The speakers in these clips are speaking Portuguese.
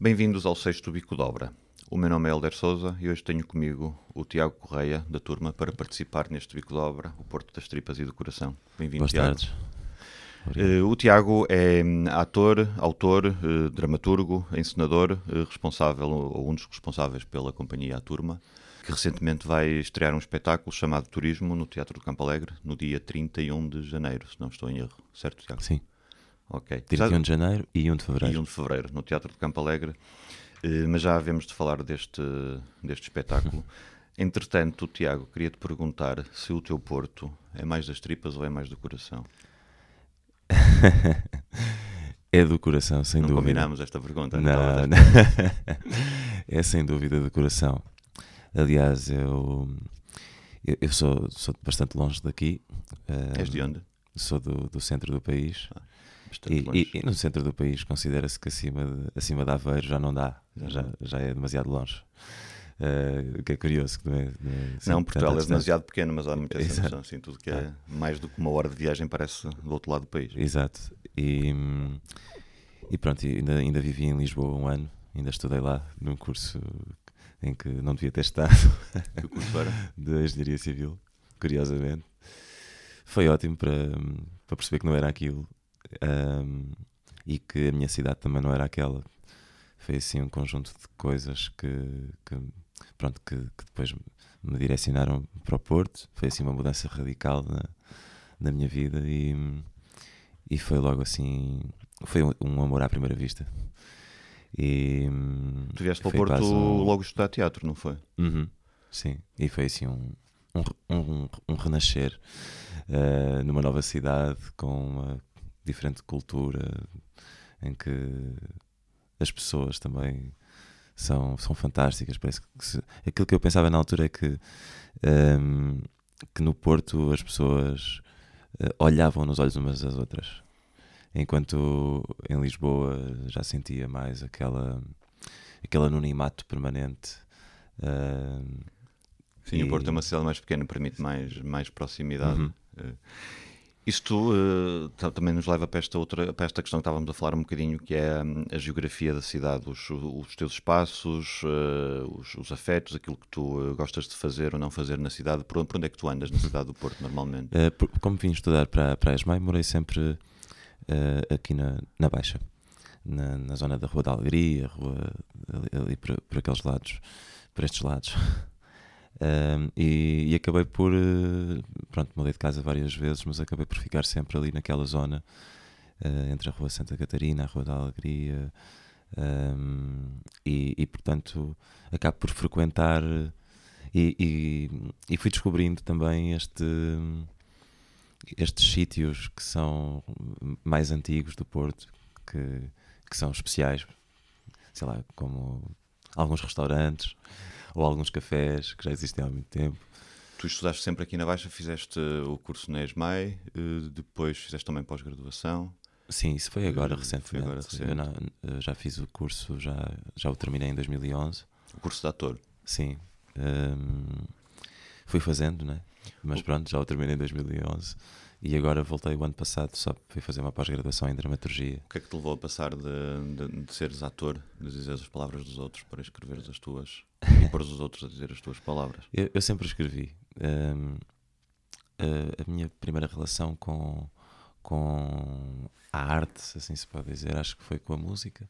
Bem-vindos ao sexto Bico de Obra. O meu nome é Helder Souza e hoje tenho comigo o Tiago Correia, da turma, para participar neste Bico de Obra, o Porto das Tripas e do Coração. Bem-vindo, Tiago. tardes. Eh, o Tiago é hum, ator, autor, eh, dramaturgo, encenador, eh, responsável, ou um dos responsáveis pela companhia A Turma, que recentemente vai estrear um espetáculo chamado Turismo no Teatro do Campo Alegre, no dia 31 de janeiro, se não estou em erro. Certo, Tiago? Sim, Ok. 31 de janeiro e 1 de e fevereiro. 1 de fevereiro, no Teatro do Campo Alegre. Eh, Mas já havemos de falar deste, deste espetáculo. Entretanto, Tiago, queria-te perguntar se o teu Porto é mais das tripas ou é mais do coração? é do coração, sem não dúvida. combinámos esta pergunta. Não, a não. é sem dúvida do coração. Aliás, eu, eu, sou, sou bastante longe daqui. eh, És de onde? Sou do, do centro do país. Bastante E, e- e no centro do país considera-se que acima de, acima de Aveiro já não dá, Já já, é demasiado longe. O que é curioso, que não é? não é assim Não, Portugal é demasiado pequeno, mas há muita Exato. noção. Assim, tudo que é mais do que uma hora de viagem parece do outro lado do país. Exato. E, e pronto, ainda, ainda vivi em Lisboa um ano, ainda estudei lá num curso em que não devia ter estado, Que curso era? de Engenharia Civil, curiosamente. Foi ótimo para, para perceber que não era aquilo hum, e que a minha cidade também não era aquela. Foi assim um conjunto de coisas que, que, pronto, que, que depois me direcionaram para o Porto. Foi assim uma mudança radical na, na minha vida e, e foi logo assim. Foi um, um amor à primeira vista. E, Tu vieste para o Porto um- logo estudar teatro, não foi? Uhum, Sim, e foi assim um, um, um, um renascer eh, numa nova cidade com uma diferente cultura em que as pessoas também são, são fantásticas. Parece que se- aquilo que eu pensava na altura é que, ehm, que no Porto as pessoas eh, olhavam nos olhos umas às outras, enquanto em Lisboa já sentia mais aquela, aquele anonimato permanente. ehm, Sim, o E- Porto é uma cidade mais pequena, permite mais, mais proximidade. Uhum. Eh, Isto ta- também nos leva para esta, outra, para esta questão que estávamos a falar um bocadinho, que é hum, a geografia da cidade, os, os teus espaços, eh, os, os afetos, aquilo que tu eh, gostas de fazer ou não fazer na cidade. Por, onde- é que tu andas na cidade do Porto, normalmente? Uh, como vim estudar para, para a ESMAI, morei sempre uh, aqui na, na Baixa, na, na zona da Rua da Alegria, rua, ali, ali por, por aqueles lados, por estes lados. E, e acabei por. uh, pronto, mudei de casa várias vezes, mas acabei por ficar sempre ali naquela zona, uh, entre a Rua Santa Catarina, a Rua da Alegria, e, e, portanto acabo por frequentar. E, e, e fui descobrindo também este estes sítios que são mais antigos do Porto, que, que são especiais, sei lá, como alguns restaurantes ou alguns cafés que já existem há muito tempo. Tu estudaste sempre aqui na Baixa, fizeste o curso na ESMAI, eh, depois fizeste também pós-graduação. Sim, isso foi agora Eh, recentemente. foi agora recente. Eu não- eu já fiz o curso, já, já o terminei em 2011. O curso de ator. Sim. Hum, fui fazendo, né? Mas pronto, já o terminei em 2011 e agora voltei o ano passado só fui fazer uma pós-graduação em dramaturgia. O que é que te levou a passar de, de, de seres ator, de dizer as palavras dos outros para escreveres as tuas e pôr os outros a dizer as tuas palavras? Eu, eu sempre escrevi. Hum, a, a minha primeira relação com, com a arte, se assim se pode dizer, acho que foi com a música.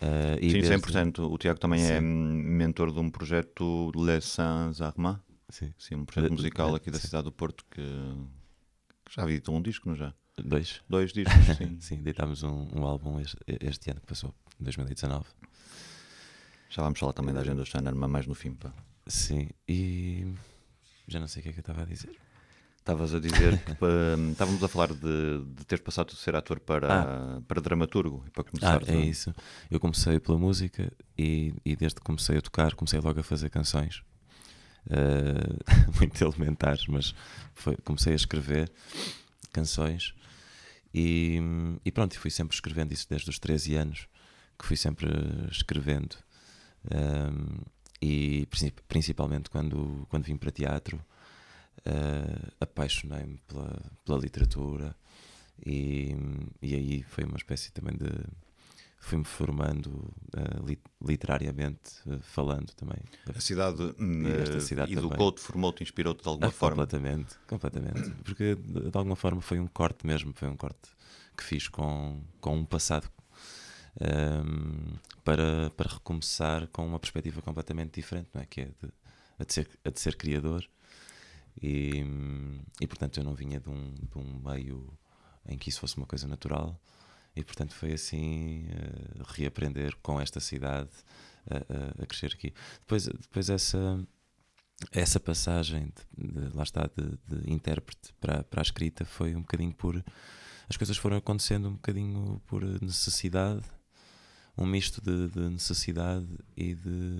Uh, Sim, desde- 100%. O Tiago também é Sim. hum, mentor de um projeto Les Saints Armand, Sim. sim, um projeto musical aqui da cidade do Porto que já editou um disco, não já? Dois. Dois discos, sim. Sim, deitámos um, um álbum este, este ano que passou, 2019. Já vamos falar também da agenda do Steiner, mas mais no fim. Pá. Sim, e já não sei o que é que eu estava a dizer. Estavas a dizer que estávamos a falar de, de teres passado de ser ator para, para dramaturgo e para Ah, começar. é isso. Eu comecei pela música e, e desde que comecei a tocar, comecei logo a fazer canções. Eh, muito elementares, mas foi- comecei a escrever canções e, e pronto, e fui sempre escrevendo isso desde os 13 anos, que fui sempre escrevendo. Um, e princip- principalmente quando, quando vim para teatro, eh, apaixonei-me pela, pela literatura e, e aí foi uma espécie também de. Fui-me formando li- literariamente, eh, falando também. A cidade, eh, cidade educou-te, formou-te, inspirou-te de alguma Ah, forma. Completamente, completamente. Porque de alguma forma foi um corte mesmo, foi um corte que fiz com, com um passado ehm, para, para recomeçar com uma perspectiva completamente diferente, não é? Que é de, a, de ser, a de ser criador. E, e portanto eu não vinha de um, de um meio em que isso fosse uma coisa natural. E portanto foi assim eh, reaprender com esta cidade a, a- a crescer aqui. Depois, depois essa, essa passagem de, de- lá está de, de intérprete para, para a escrita foi um bocadinho por as coisas foram acontecendo um bocadinho por necessidade um misto de, de necessidade e de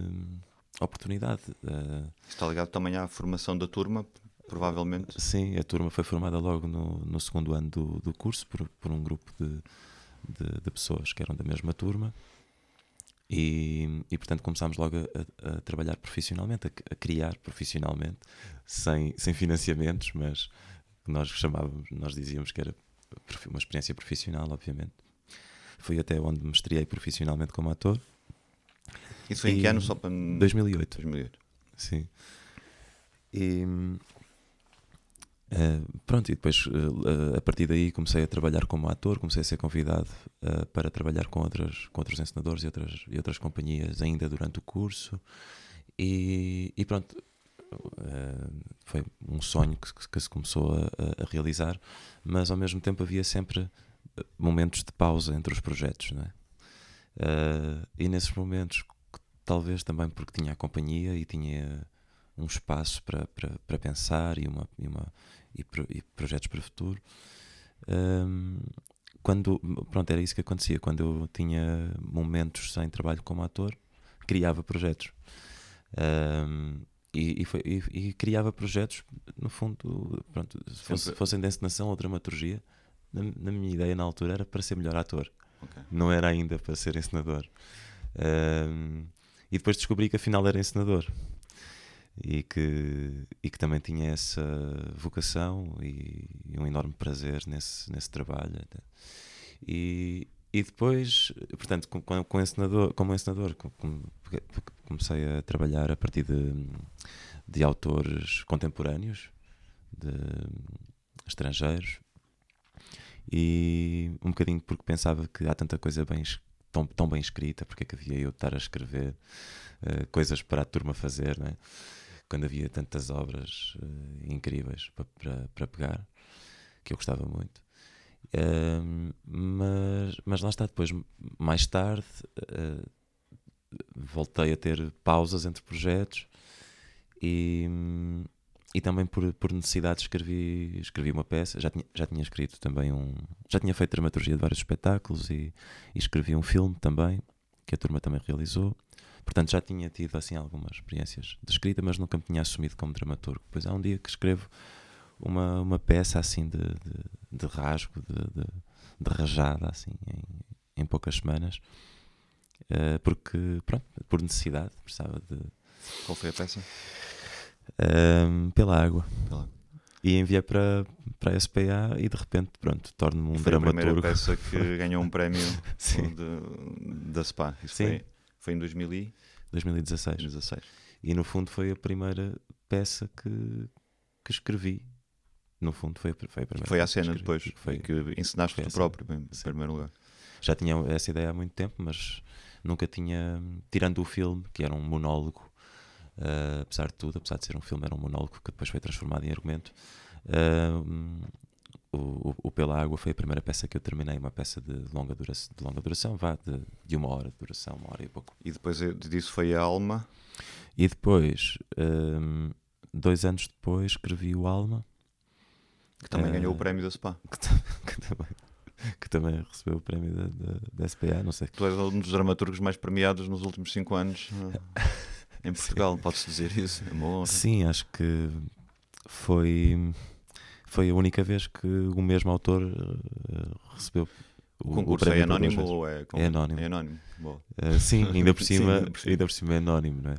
oportunidade Eh, Está ligado também à formação da turma, provavelmente. sim, a turma foi formada logo no, no segundo ano do, do curso por, por um grupo de, de, de pessoas que eram da mesma turma e, e portanto começámos logo a, a- trabalhar profissionalmente, a, a criar profissionalmente, sem, sem financiamentos, mas nós chamávamos, nós dizíamos que era uma experiência profissional, obviamente. Foi até onde me estreiei profissionalmente como ator, Isso foi em que ano? Só para... 2008. 2008. Sim. E eh, pronto, e depois eh, a partir daí comecei a trabalhar como ator, comecei a ser convidado eh, para trabalhar com, outras, com outros encenadores e outras, e outras companhias ainda durante o curso. E, e pronto, foi um sonho que, que se começou a, a- realizar, mas ao mesmo tempo havia sempre momentos de pausa entre os projetos, não é? E nesses momentos, talvez também porque tinha a companhia e tinha um espaço para, para, para pensar e, uma, e, uma, e, pro- e projetos para o futuro. Hum, quando, pronto, era isso que acontecia. Quando eu tinha momentos sem trabalho como ator, criava projetos. Hum, e, e, foi- e- e criava projetos, no fundo, pronto, se fosse, fossem de encenação ou dramaturgia, na, na minha ideia na altura era para ser melhor ator Ok. não era ainda para ser encenador. Ahm, e depois descobri que afinal era encenador e que, e que também tinha essa vocação e, e um enorme prazer nesse, nesse trabalho. E, e depois, portanto, com, com, encenador, como encenador, com- com- comecei a trabalhar a partir de, de autores contemporâneos, de estrangeiros, e um bocadinho porque pensava que há tanta coisa bem, tão, tão bem escrita, porque é que havia eu de estar a escrever eh, coisas para a turma fazer, não é? Quando havia tantas obras eh, incríveis para, pegar, que eu gostava muito. Ehm, mas, mas lá está, depois, mais tarde, eh, voltei a ter pausas entre projetos e, e também por, por necessidade escrevi, escrevi uma peça. Já tinha, já tinha escrito também um. Já tinha feito dramaturgia de vários espetáculos e, e escrevi um filme também, que a turma também realizou. Portanto, já tinha tido assim algumas experiências de escrita, mas nunca me tinha assumido como dramaturgo. Depois há um dia que escrevo uma, uma peça assim de, de, de rasgo, de, de, de rajada, assim, em, em poucas semanas. Eh, porque, pronto, por necessidade, precisava de. Qual foi a peça? ehm, pela água. Pela- E enviei para, para a SPA e de repente, pronto, torno-me um foi a primeira dramaturgo. peça que ganhou um prémio de- da SPA. Isso Sim. Foi, foi em 2016. 2016. E no fundo foi a primeira peça que, que escrevi. No fundo foi a, foi a primeira Foi à cena depois. Foi, que ensinaste tu próprio, em Sim. primeiro lugar. já tinha essa ideia há muito tempo, mas nunca tinha, tirando o filme, que era um monólogo, eh, apesar de tudo, apesar de ser um filme, era um monólogo que depois foi transformado em argumento. eh, o, o- Pela Água foi a primeira peça que eu terminei, uma peça de longa duração, de longa duração vá, de, de uma hora de duração, uma hora e pouco. E depois disso foi a Alma. E depois, hum, dois anos depois, escrevi o Alma, Que também Eh, ganhou o prémio da SPA. que, que também, que também recebeu o prémio da, da, da SPA, não sei. Tu és um dos dramaturgos mais premiados nos últimos cinco anos em Portugal, pode-se dizer isso. É honra. Sim, acho que foi, foi a única vez que o mesmo autor eh, recebeu o, O o concurso prémio é por anónimo ou é, É anónimo. É anónimo. Eh, sim, ainda por Sim, cima, ainda por cima. ainda por cima é anónimo, não é?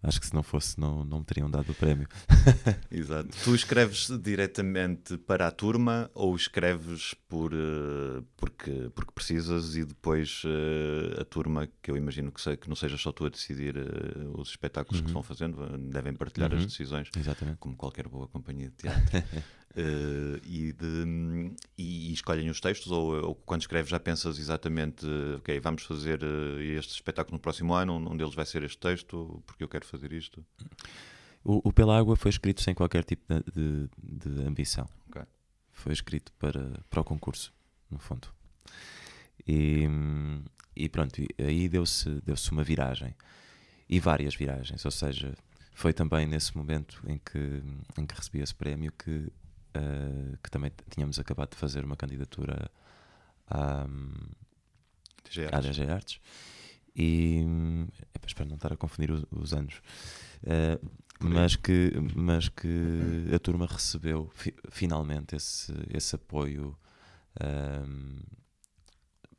Acho que se não fosse, não, não me teriam dado o prémio. Exato. Tu escreves diretamente para a turma ou escreves por, eh, porque, porque precisas e depois eh, a turma, que eu imagino que, sei, que não seja só tu a decidir eh, os espetáculos que Uhum. vão fazendo, devem partilhar as Uhum. decisões, Exatamente. como qualquer boa companhia de teatro. Eh, e, de- e- escolhem os textos ou, ou quando escreves já pensas exatamente ok, vamos fazer este espetáculo no próximo ano, um deles vai ser este texto, porque eu quero fazer isto. O, o Pela Água foi escrito sem qualquer tipo de, de- de ambição. Ok. Foi escrito para, para o concurso, no fundo. E, e pronto, aí deu-se deu uma viragem. E várias viragens. Ou seja, foi também nesse momento em que, em que recebi esse prémio que, eh, que também tínhamos acabado de fazer uma candidatura à, à Artes. DG Artes. E epá, espero não estar a confundir os, os anos. Eh, aí. mas que, mas que a turma recebeu fi- finalmente esse, esse apoio ahm,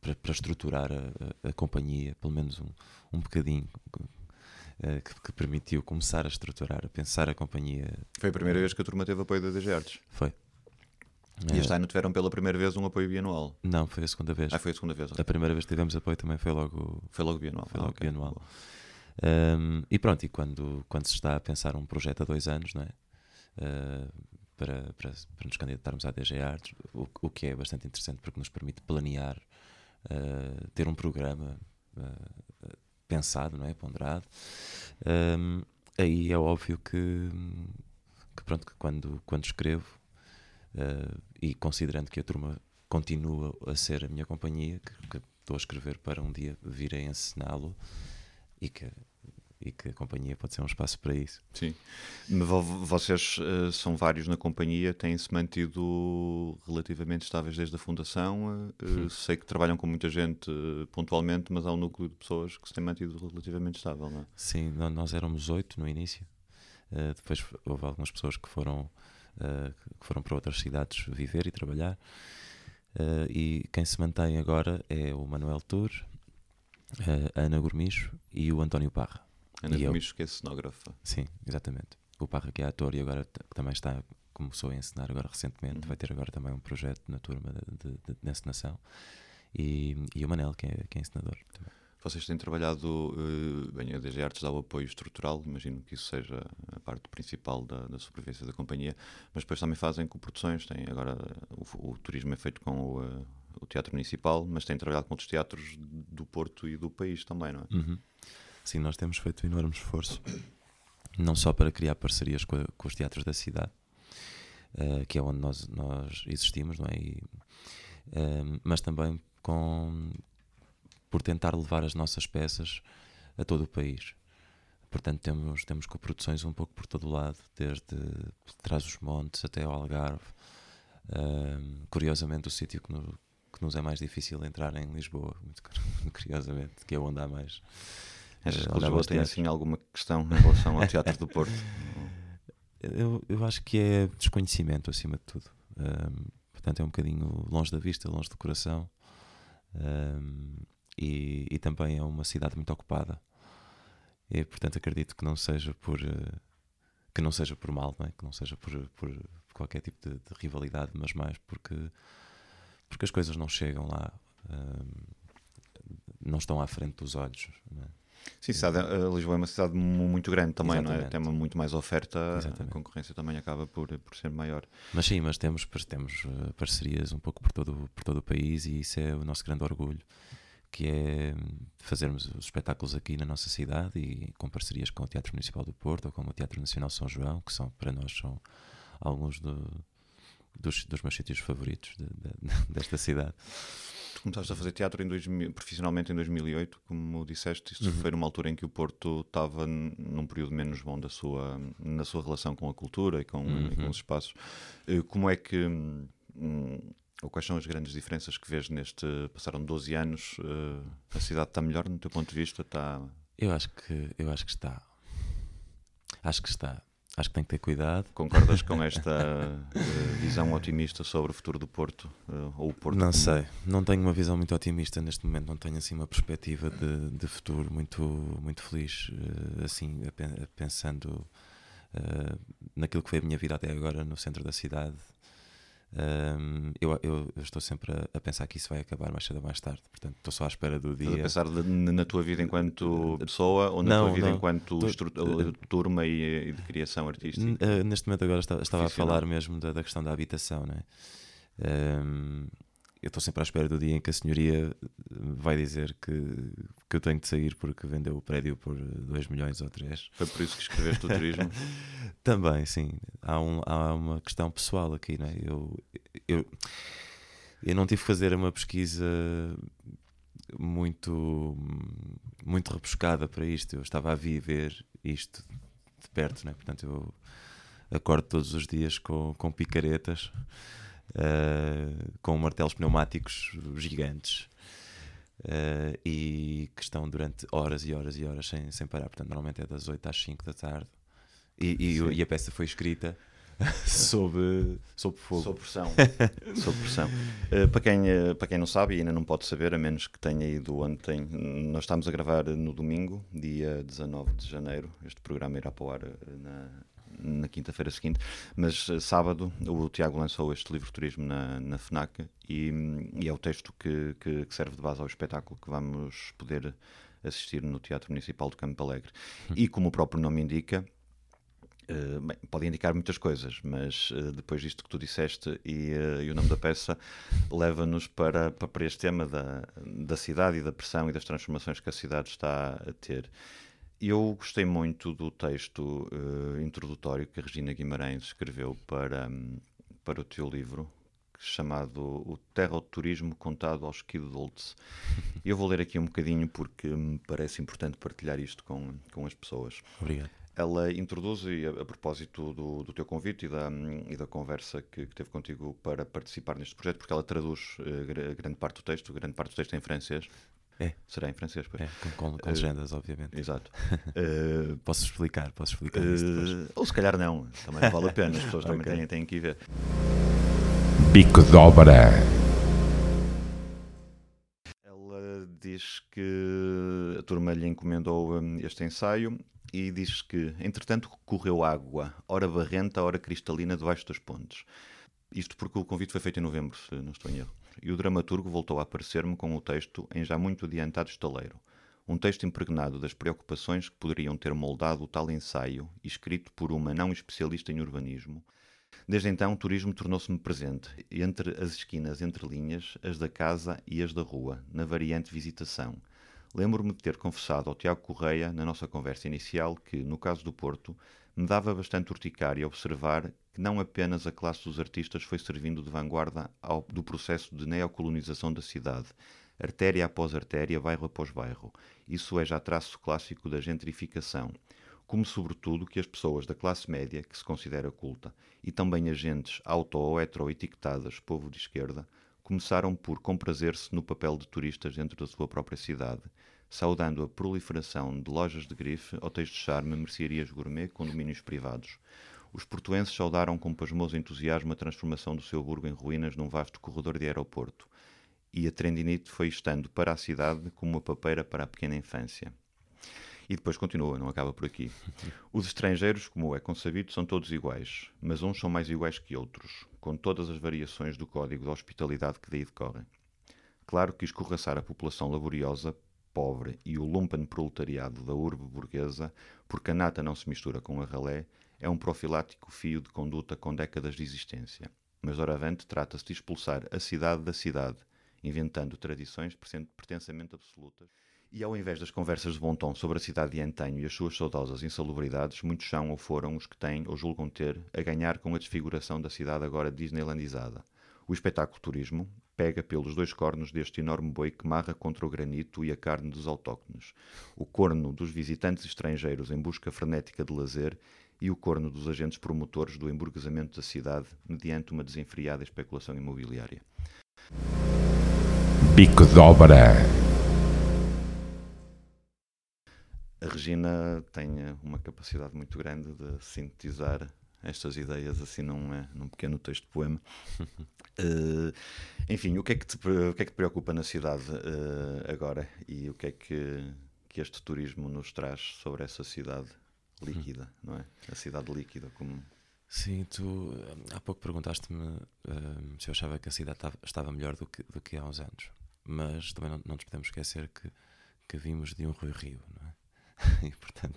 para, para estruturar a, a- companhia, pelo menos um, um bocadinho, eh, que, que permitiu começar a estruturar, a pensar a companhia. Foi a primeira vez que a turma teve apoio da DG Artes. Foi. E Eh, este ano tiveram pela primeira vez um apoio bianual. Não, foi a segunda vez. Ah, foi a segunda vez. ok. A primeira vez que tivemos apoio também foi logo Foi logo bianual. Foi Ah, logo ok. bianual. Boa. Um, e pronto, e quando, quando se está a pensar um projeto a dois anos, não é? Uh, para, para, para nos candidatarmos à DG Artes, o, o que é bastante interessante porque nos permite planear, uh, ter um programa uh, pensado, não é? Ponderado. Um, aí é óbvio que, que pronto, que quando, quando escrevo uh, e considerando que a turma continua a ser a minha companhia, que, que estou a escrever para um dia vir a encená-lo e que, e que a companhia pode ser um espaço para isso. Sim. Vocês eh, são vários na companhia, têm-se mantido relativamente estáveis desde a fundação. Sim. sei que trabalham com muita gente eh, pontualmente, mas há um núcleo de pessoas que se tem mantido relativamente estável, não é? Sim, nó- nós éramos oito no início, uh, depois houve algumas pessoas que foram, uh, que foram para outras cidades viver e trabalhar. Uh, e quem se mantém agora é o Manuel Tour, uh, a Ana Gourmicho e o António Parra. Ana E eu? Gomes, que é cenógrafa. Sim, exatamente. O Parra que é ator e agora também está, começou a ensinar agora recentemente, Uhum. vai ter agora também um projeto na turma de, de, de, encenação. E, e o Manel, que é, que é encenador. também. Vocês têm trabalhado, eh, bem, a DG Artes dá o apoio estrutural, imagino que isso seja a parte principal da, da sobrevivência da companhia, mas depois também fazem coproduções, têm agora, o, o turismo é feito com o, eh, o Teatro Municipal, mas têm trabalhado com outros teatros do Porto e do país também, não é? Uhum. Sim, nós temos feito um enorme esforço, não só para criar parcerias com, a- com os teatros da cidade, eh, que é onde nós, nós existimos, não é? E, ehm, mas também com, por tentar levar as nossas peças a todo o país. Portanto, temos, temos coproduções um pouco por todo o lado, desde trás os montes até ao Algarve. Ehm, curiosamente, o sítio que, no- que nos é mais difícil entrar é em Lisboa, muito cu- curiosamente, que é onde há mais. Achas eh, que Lisboa tem assim alguma questão em relação ao Teatro do Porto? Eu, eu acho que é desconhecimento acima de tudo. Ahm, portanto, é um bocadinho longe da vista, longe do coração. Ahm, e, e também é uma cidade muito ocupada. E, portanto, acredito que não seja por eh, que não seja por mal, não é? que não seja por, por qualquer tipo de, de rivalidade, mas mais porque porque as coisas não chegam lá, ahm, não estão à frente dos olhos. não é? Sim, cidade, eh, Lisboa é uma cidade mu- muito grande também, não é? Exatamente. Tem uma muito mais oferta, a Exatamente. concorrência também acaba por, por ser maior. Mas sim, mas temos, temos eh, parcerias um pouco por todo, por todo o país e isso é o nosso grande orgulho, que é hum, fazermos os espetáculos aqui na nossa cidade e com parcerias com o Teatro Municipal do Porto ou com o Teatro Nacional São João, que são para nós são alguns do- dos, dos meus sítios favoritos de- de- desta cidade. Tu começaste a fazer teatro em 2000, profissionalmente em 2008, como disseste, isso foi numa altura em que o Porto estava num período menos bom da sua, na sua relação com a cultura e com, e com os espaços. Eh, Como é que, hum, ou quais são as grandes diferenças que vês neste, passaram 12 anos, eh, a cidade está melhor no teu ponto de vista? Está... Eu acho que, eu acho que está. Acho que está. Acho que tem que ter cuidado. Concordas com esta eh, visão otimista sobre o futuro do Porto? eh, ou o Porto Não sei, não tenho uma visão muito otimista neste momento, não tenho assim uma perspectiva de, de futuro muito, muito feliz, eh, assim, pensando naquilo que foi a minha vida até agora no centro da cidade. Ahm, eu, eu- estou sempre a, a pensar que isso vai acabar mais cedo ou mais tarde, portanto estou só à espera do Estás a dia. pensar na tua vida enquanto pessoa ou na Não, tua vida não. enquanto Tô- uh, turma e, e de criação artística? Eh, neste momento agora estava, estava a falar mesmo da, da questão da habitação, não é? Ahm, eu estou sempre à espera do dia em que a senhoria vai dizer que, que eu tenho de sair porque vendeu o prédio por 2 milhões ou 3. Foi por isso que escreveste o turismo? Também, sim. Há, um, há uma questão pessoal aqui, não é? Eu, eu, eu não tive que fazer uma pesquisa muito, muito rebuscada para isto. Eu estava a viver isto de perto, não é? Portanto, eu acordo todos os dias com, com picaretas, eh, com martelos pneumáticos gigantes. Eh, e que estão durante horas e horas e horas sem, sem parar. Portanto, normalmente é das 8 às 5 da tarde. E, e, e a peça foi escrita sob, sob fogo. Sob pressão. Sob pressão. Uh, para, quem, uh, para quem não sabe e ainda não pode saber, a menos que tenha ido ontem, nós estamos a gravar no domingo, dia 19 de janeiro. Este programa irá para o ar uh, na, na quinta-feira seguinte. Mas uh, sábado o Tiago lançou este livro Turismo na, na FNAC e, e é o texto que, que- que serve de base ao espetáculo que vamos poder assistir no Teatro Municipal do Campo Alegre. E como o próprio nome indica, Uh, bem, pode indicar muitas coisas, mas uh, depois disto que tu disseste e, uh, e o nome da peça leva-nos para, para, para este tema da, da cidade e da pressão e das transformações que a cidade está a ter. Eu gostei muito do texto uh, introdutório que a Regina Guimarães escreveu para, um, para o teu livro, chamado O Terra ao Turismo Contado aos Kidults. Eu vou ler aqui um bocadinho porque me parece importante partilhar isto com, com as pessoas Obrigado. ela introduz, e a, a propósito do, do teu convite e da, e da conversa que, que teve contigo para participar neste projeto, porque ela traduz gra- grande parte do texto, grande parte do texto é em francês. É. Será em francês, pois. É, com, com- com Eh, legendas, obviamente. Exato. Eh, Posso explicar, posso explicar isso depois. eh, ou se calhar não, também vale a pena, as pessoas também Ok. têm, têm que ir ver. Bico de obra. Ela diz que a turma lhe encomendou hum, este ensaio e diz que, entretanto, correu água, ora barrenta, ora cristalina, debaixo das pontes. Isto porque o convite foi feito em novembro, se não estou em erro. E o dramaturgo voltou a aparecer-me com o texto em já muito adiantado estaleiro. Um texto impregnado das preocupações que poderiam ter moldado o tal ensaio, escrito por uma não especialista em urbanismo, Desde então, o turismo tornou-se-me presente, entre as esquinas entre linhas, as da casa e as da rua, na variante visitação. Lembro-me de ter confessado ao Tiago Correia, na nossa conversa inicial, que, no caso do Porto, me dava bastante urticária observar que não apenas a classe dos artistas foi servindo de vanguarda ao- do processo de neocolonização da cidade, artéria após artéria, bairro após bairro. Isso é já traço clássico da gentrificação como sobretudo que as pessoas da classe média, que se considera culta, e também agentes auto ou hetero-etiquetadas, povo de esquerda, começaram por comprazer-se no papel de turistas dentro da sua própria cidade, saudando a proliferação de lojas de grife, hotéis de charme, mercearias gourmet, condomínios privados. Os portuenses saudaram com pasmoso entusiasmo a transformação do seu burgo em ruínas num vasto corredor de aeroporto, e a trendinite foi estando para a cidade como uma papeira para a pequena infância. E depois continua, não acaba por aqui. Os estrangeiros, como é concebido, são todos iguais, mas uns são mais iguais que outros, com todas as variações do código da hospitalidade que daí decorrem. Claro que escorraçar a população laboriosa, pobre e o lumpen proletariado da urbe burguesa, porque a nata não se mistura com a ralé, é um profilático fio de conduta com décadas de existência. Mas doravante trata-se de expulsar a cidade da cidade, inventando tradições de perten- pertencimento absolutas. E ao invés das conversas de bom tom sobre a cidade de antanho e as suas saudosas insalubridades, muitos são ou foram os que têm ou julgam ter a ganhar com a desfiguração da cidade agora disneylandizada. O espetáculo turismo, pega pelos dois cornos deste enorme boi que marra contra o granito e a carne dos autóctones. O corno dos visitantes estrangeiros em busca frenética de lazer e o corno dos agentes promotores do emburguesamento da cidade mediante uma desenfreada especulação imobiliária. Bico de Obra. A Regina tem uma capacidade muito grande de sintetizar estas ideias assim num, eh, num pequeno texto de poema. Uh, enfim, o que, é que te, o que é que te preocupa na cidade uh, agora e o que é que, que este turismo nos traz sobre essa cidade líquida, não é? A cidade líquida como... Sim, tu há pouco perguntaste-me uh, se eu achava que a cidade estava melhor do que, do que há uns anos, mas também não, não nos podemos esquecer que, que vimos de um Rui Rio, não é? e portanto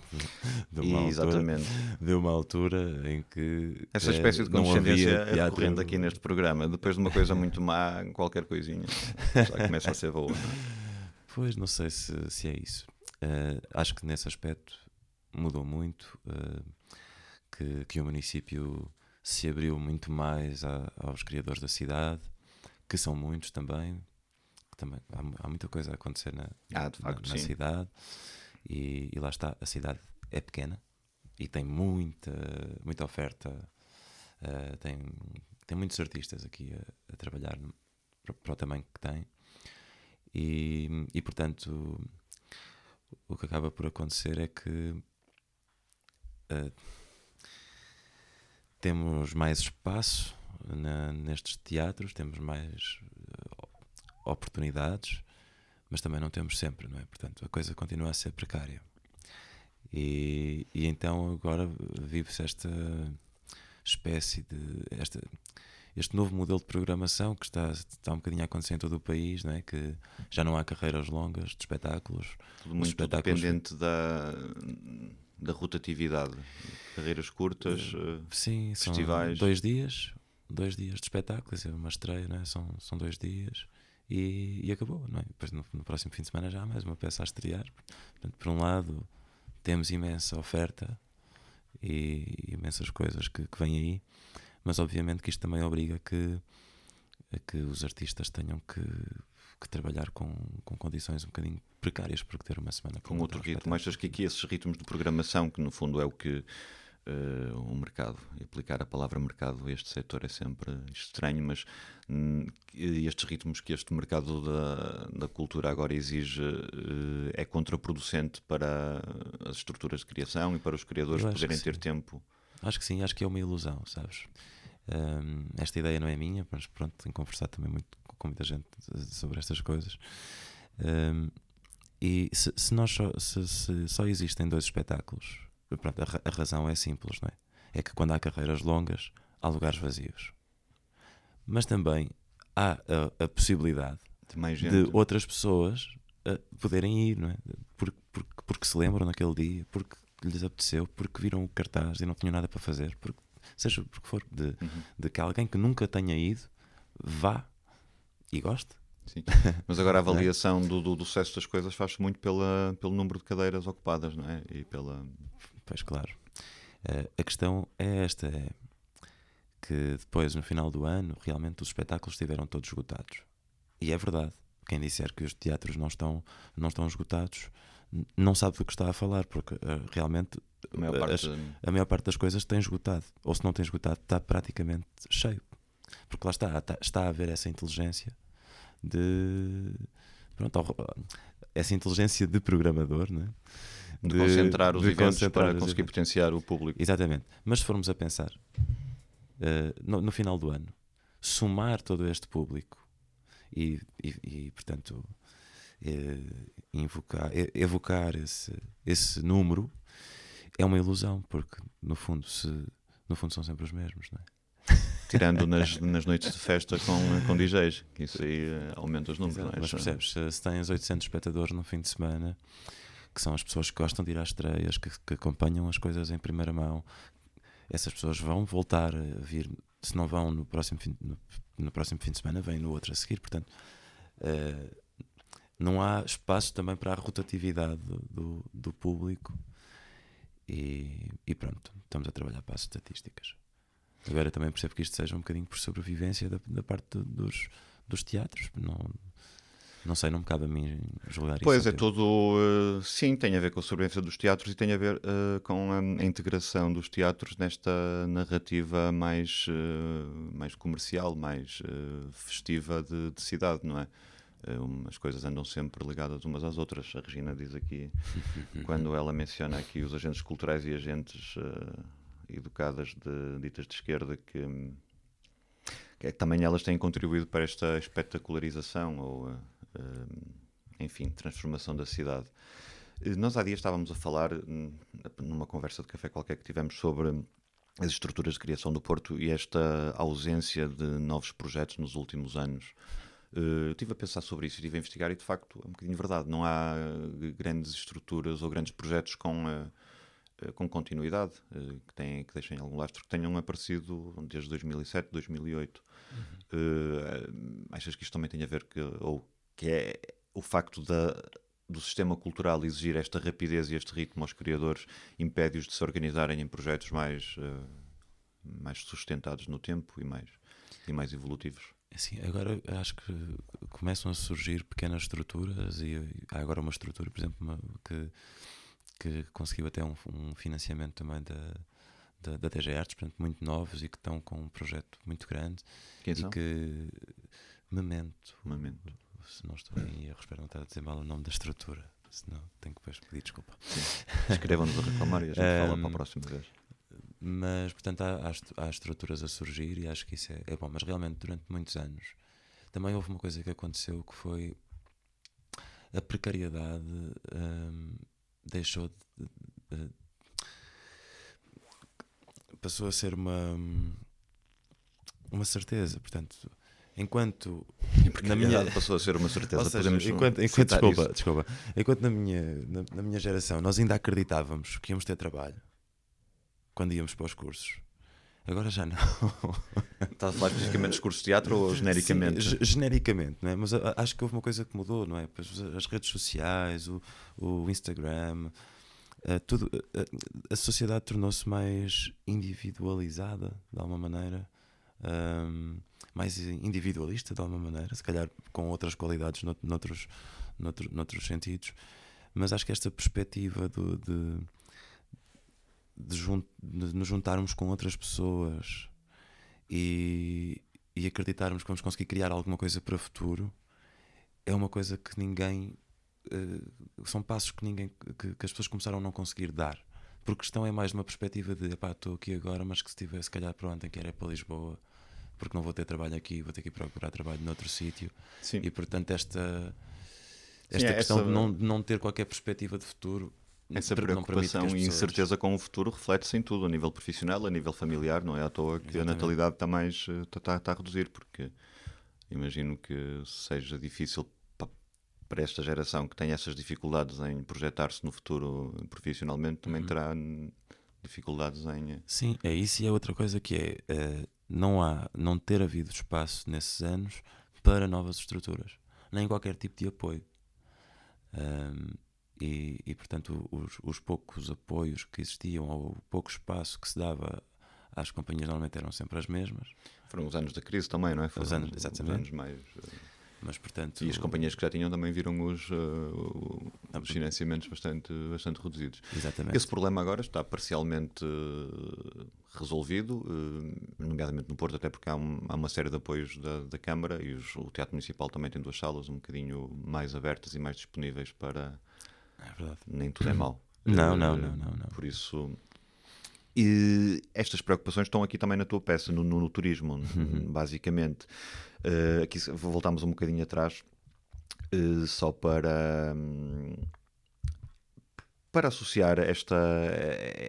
de uma, Exatamente. Altura, de uma altura em que essa espécie de condescendência é recorrente aqui neste programa depois de uma coisa muito má qualquer coisinha já começa a ser boa pois não sei se, se é isso. Uh, acho que nesse aspecto mudou muito uh, que, que o município se abriu muito mais a, aos criadores da cidade que são muitos também também há, há muita coisa a acontecer na, ah, facto, na cidade e, e, lá está, a cidade é pequena e tem muita, muita oferta, uh, tem, tem muitos artistas aqui a, a trabalhar para, o tamanho que tem. E, e portanto, o que acaba por acontecer é que uh, temos mais espaço na, nestes teatros, temos mais uh, oportunidades mas também não temos sempre, não é? Portanto, a coisa continua a ser precária. E, e então agora vive-se esta espécie de. Esta, este novo modelo de programação que está, está um bocadinho a acontecer em todo o país, não é? que já não há carreiras longas de espetáculos. Tudo muito espetáculos... dependente da, da rotatividade. Carreiras curtas, uh, sim, festivais. São dois dias, dois dias de espetáculos, é uma estreia, não é? são, são dois dias e, e acabou, não é? Depois no, no, próximo fim de semana já há mais uma peça a estrear. Portanto, por um lado, temos imensa oferta e imensas coisas que, que vêm aí, mas obviamente que isto também obriga que, que os artistas tenham que, que trabalhar com, com condições um bocadinho precárias, porque ter uma semana com outro ritmo. Achas que aqui esses ritmos de programação, que no fundo é o que uh, o mercado. E aplicar a palavra mercado a este setor é sempre estranho, mas um, estes ritmos que este mercado da, da cultura agora exige uh, é contraproducente para as estruturas de criação e para os criadores poderem ter tempo. Acho que sim, acho que é uma ilusão, sabes? Um, esta ideia não é minha, mas pronto, tenho conversado também muito com muita gente sobre estas coisas. Um, e se, se, nós só, se, se só existem dois espetáculos Pronto, a, a, razão é simples, não é? É que quando há carreiras longas, há lugares vazios. Mas também há a, a possibilidade de, de, outras pessoas uh, poderem ir, não é? Porque, porque, porque, se lembram naquele dia, porque lhes apeteceu, porque viram o cartaz e não tinham nada para fazer, porque, seja porque for, de, uhum. de que alguém que nunca tenha ido vá e goste. Sim. Mas agora a é? avaliação do, do, do sucesso das coisas faz-se muito pela, pelo número de cadeiras ocupadas, não é? E pela, Pois claro. Uh, a questão é esta: é que depois, no final do ano, realmente os espetáculos estiveram todos esgotados. E é verdade. Quem disser que os teatros não estão, não estão esgotados não sabe do que está a falar, porque uh, realmente a maior, parte... As, a maior, parte das coisas tem esgotado. Ou se não tem esgotado, está praticamente cheio. Porque lá está, está, está a haver essa inteligência de. Pronto, essa inteligência de programador, não é? De, concentrar os de eventos concentrar para conseguir eventos. potenciar o público. Exatamente. Mas se formos a pensar, uh, no, no, final do ano, somar todo este público e, e, e portanto, uh, invocar, evocar esse, esse número é uma ilusão, porque no fundo, se, no fundo são sempre os mesmos, não é? Tirando nas, nas noites de festa com, com DJs, que isso aí uh, aumenta os números. Exato, não é? Mas percebes, se, se tens 800 espectadores no fim de semana que são as pessoas que gostam de ir às estreias, que, que acompanham as coisas em primeira mão. Essas pessoas vão voltar a vir, se não vão no próximo fim, no, no próximo fim de semana, vêm no outro a seguir. Portanto, uh, não há espaço também para a rotatividade do, do, público. E, e, pronto, estamos a trabalhar para as estatísticas. Agora também percebo que isto seja um bocadinho por sobrevivência da, da parte dos, dos teatros. Não, não sei, não me cabe a mim julgar isso. Pois é, tudo. eh, sim, tem a ver com a sobrevivência dos teatros e tem a ver eh, com a, integração dos teatros nesta narrativa mais, eh, mais comercial, mais festiva de, de cidade, não é? As coisas andam sempre ligadas umas às outras. A Regina diz aqui, quando ela menciona aqui os agentes culturais e agentes educadas de, ditas de esquerda, que, é que também elas têm contribuído para esta espetacularização ou, eh, enfim, transformação da cidade. Eh, Nós há dias estávamos a falar, hum, numa conversa de café qualquer que tivemos, sobre as estruturas de criação do Porto e esta ausência de novos projetos nos últimos anos. Eh, Eu estive a pensar sobre isso, estive a investigar e de facto é um bocadinho verdade. Não há eh, grandes estruturas ou grandes projetos com, com continuidade que, têm, que deixem algum lastro, que tenham aparecido desde 2007, 2008. Eh, achas que isto também tem a ver que, ou que é o facto da, do sistema cultural exigir esta rapidez e este ritmo aos criadores impede-os de se organizarem em projetos mais, eh, mais sustentados no tempo e mais, e mais evolutivos? Assim, agora acho que começam a surgir pequenas estruturas e há agora uma estrutura, por exemplo, uma- que, que conseguiu até um, um financiamento também da, da, da TG Artes, portanto, muito novos e que estão com um projeto muito grande Quem e são? que Memento, Momento. se não estou em erro, espero não estar a dizer mal o nome da estrutura, senão tenho que depois pedir desculpa. Escrevam-nos a reclamar e a gente fala Ehm, para a próxima vez. Mas, portanto, há, há há estruturas a surgir e acho que isso é, é bom. Mas realmente, durante muitos anos, também houve uma coisa que aconteceu que foi a precariedade hum, deixou de, de- passou a ser uma uma certeza. Portanto, enquanto na minha passou a ser uma certeza. seja, Podemos enquanto, enquanto- desculpa, isso. desculpa, enquanto na minha, na, na minha geração nós ainda acreditávamos que íamos ter trabalho quando íamos para os cursos, agora já não. Estás a falar especificamente de discurso de teatro ou genericamente? Sim, ge- genericamente, não é? mas a- a- acho que houve uma coisa que mudou, não é? As redes sociais, o, o Instagram, eh, tudo, eh, a sociedade tornou-se mais individualizada de alguma maneira, ahm, mais individualista de alguma maneira, se calhar com outras qualidades nout- noutros, noutro, noutros sentidos, mas acho que esta perspectiva do- de, de, jun- de nos juntarmos com outras pessoas e, e acreditarmos que vamos conseguir criar alguma coisa para o futuro é uma coisa que ninguém eh, são passos que ninguém que, que as pessoas começaram a não conseguir dar. Porque questão é mais uma perspectiva de estou aqui agora, mas que se estiver se calhar para ontem quero é para Lisboa porque não vou ter trabalho aqui, vou ter que procurar trabalho noutro sítio Sim. e portanto esta Sim, esta é questão essa- de não, não ter qualquer perspectiva de futuro Essa preocupação as e pessoas- incerteza com o futuro reflete-se em tudo, a nível profissional, a nível familiar, não é à toa que a Exatamente. natalidade está mais está, está, está a reduzir, porque imagino que seja difícil pa- para esta geração que tem essas dificuldades em projetar-se no futuro profissionalmente, Uhum. também terá hum, dificuldades em. eh, Sim, é isso e é outra coisa que é eh, não há, não ter havido espaço nesses anos para novas estruturas, nem qualquer tipo de apoio. Ahm, e, e, portanto os, os poucos apoios que existiam ou o pouco espaço que se dava às companhias normalmente eram sempre as mesmas, Foram os anos da crise também, não é? Foram anos, exatamente. anos mais. Mas portanto E as companhias que já tinham também viram os, o- os financiamentos bastante, bastante reduzidos. exatamente Esse problema agora está parcialmente eh, resolvido, eh, nomeadamente no Porto, até porque há, um- há uma série de apoios da, da Câmara e os- o Teatro Municipal também tem duas salas um bocadinho mais abertas e mais disponíveis para. é verdade. Nem tudo é mau. Não, não, não, não, não. Por isso. E estas preocupações estão aqui também na tua peça, no, no- no turismo, Uhum. basicamente. Eh, aqui voltamos um bocadinho atrás, eh, só para. hum, para associar esta,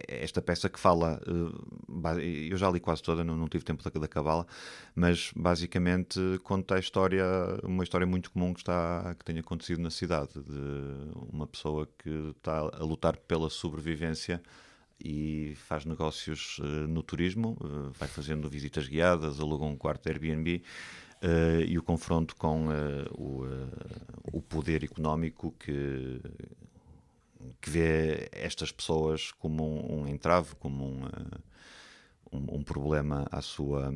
esta peça que fala, eh, eu já li quase toda, não, não tive tempo de, de acabá-la, mas basicamente conta a história, uma história muito comum que, está, que tem acontecido na cidade, de uma pessoa que está a lutar pela sobrevivência e faz negócios eh, no turismo, eh, vai fazendo visitas guiadas, aluga um quarto de Airbnb eh, e o confronto com eh, o, eh, o poder económico que, que vê estas pessoas como um, um entrave, como um, um, um problema à sua,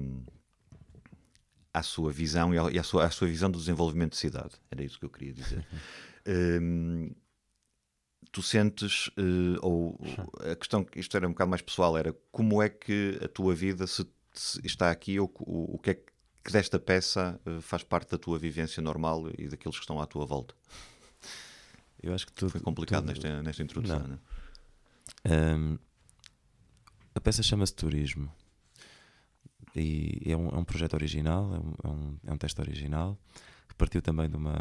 à, à sua visão e, e à, sua, à sua visão do desenvolvimento de cidade. Era isso que eu queria dizer. Tu sentes, eh, ou a questão, isto era um bocado mais pessoal, era como é que a tua vida se, se está aqui, ou o, o que é que desta peça eh, faz parte da tua vivência normal e daqueles que estão à tua volta? Eu acho que tudo, Foi complicado tudo- nesta, nesta introdução, Não. né? Hum, a peça chama-se Turismo e é um, é um projeto original, é um, é, um, é um texto original que partiu também de uma.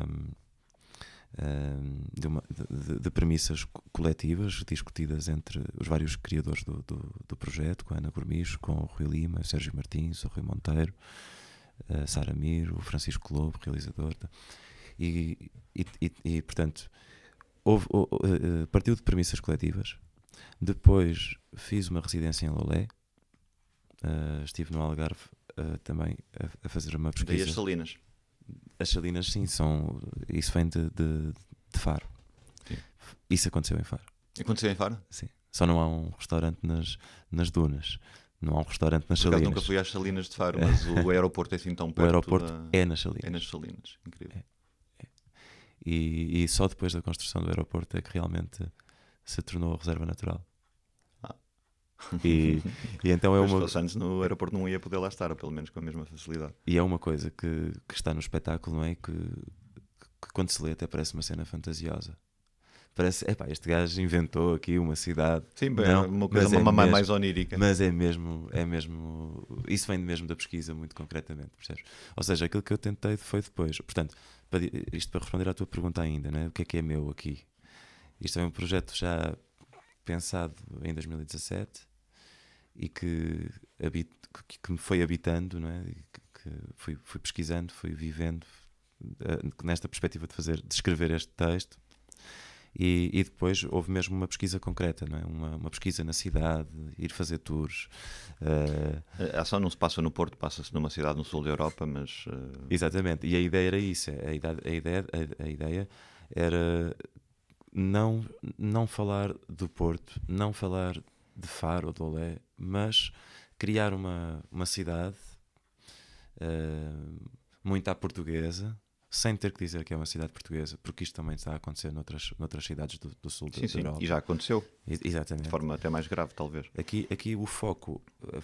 De, uma- de- de- premissas co- coletivas discutidas entre os vários criadores do, do, do projeto, com a Ana Gourmicho, com o Rui Lima, o Sérgio Martins, o Rui Monteiro, a Sara Mir, o Francisco Lobo, realizador. E, e, e- e, portanto, houve- o- eh, eh, partiu de premissas coletivas. Depois fiz uma residência em Lolé. Eh, estive no Algarve eh, também a, a fazer uma Daí pesquisa. as salinas. As salinas, sim, são. Isso vem de, de, de Faro. Sim. Isso aconteceu em Faro. Aconteceu em Faro? Sim. Só não há um restaurante nas, nas dunas. Não há um restaurante nas Por salinas. nunca fui às salinas de Faro, mas o aeroporto é assim tão O perto. aeroporto da- é nas salinas. é nas salinas. Incrível. E, e só depois da construção do aeroporto é que realmente se tornou a reserva natural. E, e então é uma, antes no aeroporto não ia poder lá estar, ou pelo menos com a mesma facilidade. e é uma coisa que, que está no espetáculo, não é? Que, que quando se lê até parece uma cena fantasiosa. Parece, epá, este gajo inventou aqui uma cidade. Sim, bem, Não, uma coisa é uma, mesmo. mais onírica. Mas é mesmo, é mesmo. Isso vem mesmo da pesquisa, muito concretamente, percebes? Ou seja, aquilo que eu tentei foi depois. Portanto, para isto para responder à tua pergunta ainda, né? o que é que é meu aqui? Isto é um projeto já pensado em 2017 e que, habit, que, que me foi habitando, não é? Que, que fui, fui pesquisando, fui vivendo eh, nesta perspectiva de fazer, de escrever este texto. E, e depois houve mesmo uma pesquisa concreta, não é? uma, uma pesquisa na cidade, ir fazer tours. eh, A ação não se passa no Porto, passa-se numa cidade no sul da Europa, mas eh, Exatamente, e a ideia era isso. A a ideia, a, a ideia era não, não falar do Porto, não falar de Faro ou de Olé, mas criar uma, uma cidade eh, muito à portuguesa, sem ter que dizer que é uma cidade portuguesa, porque isto também está a acontecer noutras, noutras cidades do, do sul sim, da sim. Europa. E já aconteceu, Ex- Exatamente. de forma até mais grave, talvez. Aqui, aqui o foco eh,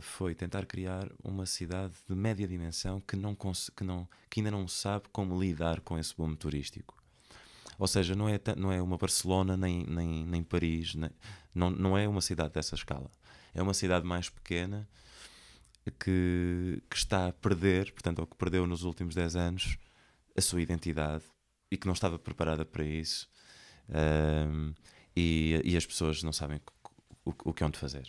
foi tentar criar uma cidade de média dimensão que, não que, não, que ainda não sabe como lidar com esse boom turístico. Ou seja, não é, não é uma Barcelona nem, nem, nem Paris, nem- não, não é uma cidade dessa escala. É uma cidade mais pequena que, que está a perder, portanto, ou que perdeu nos últimos 10 anos, a sua identidade e que não estava preparada para isso. Ahm, e, e as pessoas não sabem o, o que é onde fazer.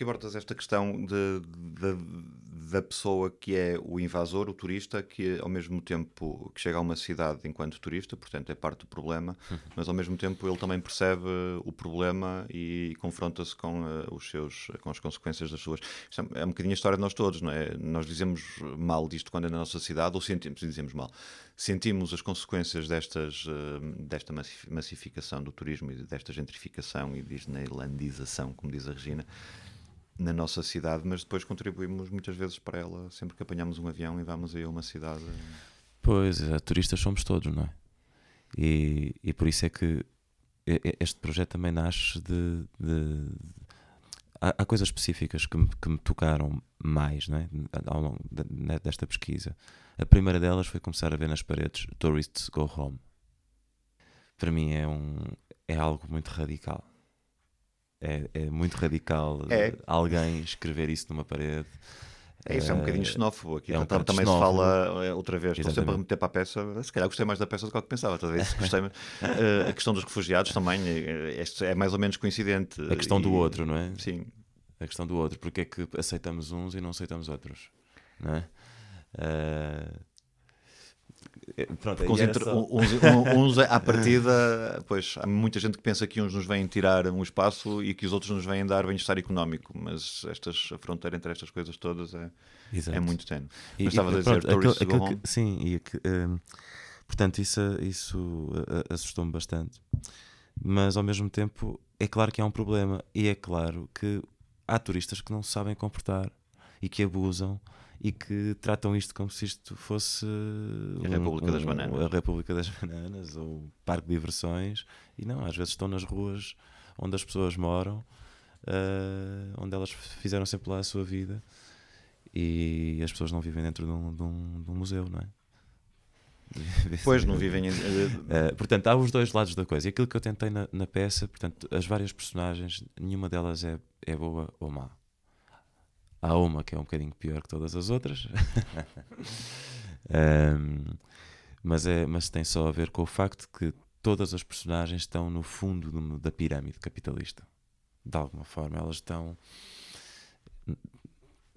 Que abordas esta questão de, de- da pessoa que é o invasor, o turista, que ao mesmo tempo que chega a uma cidade enquanto turista, portanto é parte do problema, mas ao mesmo tempo ele também percebe o problema e confronta-se com eh, os seus com as consequências das suas. Isto é, é um bocadinho a história de nós todos, não é? Nós dizemos mal disto quando é na nossa cidade ou sentimos, dizemos mal. Sentimos as consequências destas, eh, desta massif- massificação do turismo e desta gentrificação e disneylandização, como diz a Regina, na nossa cidade, mas depois contribuímos muitas vezes para ela sempre que apanhamos um avião e vamos aí a uma cidade. Pois, é, turistas somos todos, não é? E, e por isso é que este projeto também nasce de. de- há, coisas específicas que me, que me tocaram mais não é? ao longo desta pesquisa. A primeira delas foi começar a ver nas paredes Tourists Go Home. Para mim é, um, é algo muito radical. É, é muito radical É. eh, alguém escrever isso numa parede. É isso, é um Eh, bocadinho xenófobo. Aqui é um bocado também se xenófobo. fala eh, outra vez. Estou sempre a Exatamente. remeter para a peça. Se calhar gostei mais da peça do que que pensava. Talvez gostei. a questão dos refugiados também é mais ou menos coincidente. A questão do E- outro, não é? Sim, a questão do outro, porque é que aceitamos uns e não aceitamos outros, não é? É, pronto, Porque e uns, entre- só- uns, um- uns à partida, pois há muita gente que pensa que uns nos vêm tirar um espaço e que os outros nos vêm dar bem-estar económico, mas estas, a fronteira entre estas coisas todas é, Exato. é muito tenue. E- Mas e, estavas a dizer pronto, aquele- aquele que- Sim, e que, hum, portanto, isso, isso assustou-me bastante. Mas ao mesmo tempo, é claro que há um problema, e é claro que há turistas que não se sabem comportar e que abusam e que tratam isto como se isto fosse A República das Bananas. a República das Bananas ou um parque de diversões e não, às vezes estão nas ruas onde as pessoas moram eh, onde elas fizeram sempre lá a sua vida e as pessoas não vivem dentro de um, de um- de um museu, não é? Pois não vivem. em- Uh, portanto, há os dois lados da coisa. E aquilo que eu tentei na, na peça, portanto, as várias personagens, nenhuma delas é, é boa ou má. Há uma que é um bocadinho pior que todas as outras, Um, mas, é, mas tem só a ver com o facto que todas as personagens estão no fundo do- da pirâmide capitalista. De alguma forma, elas estão,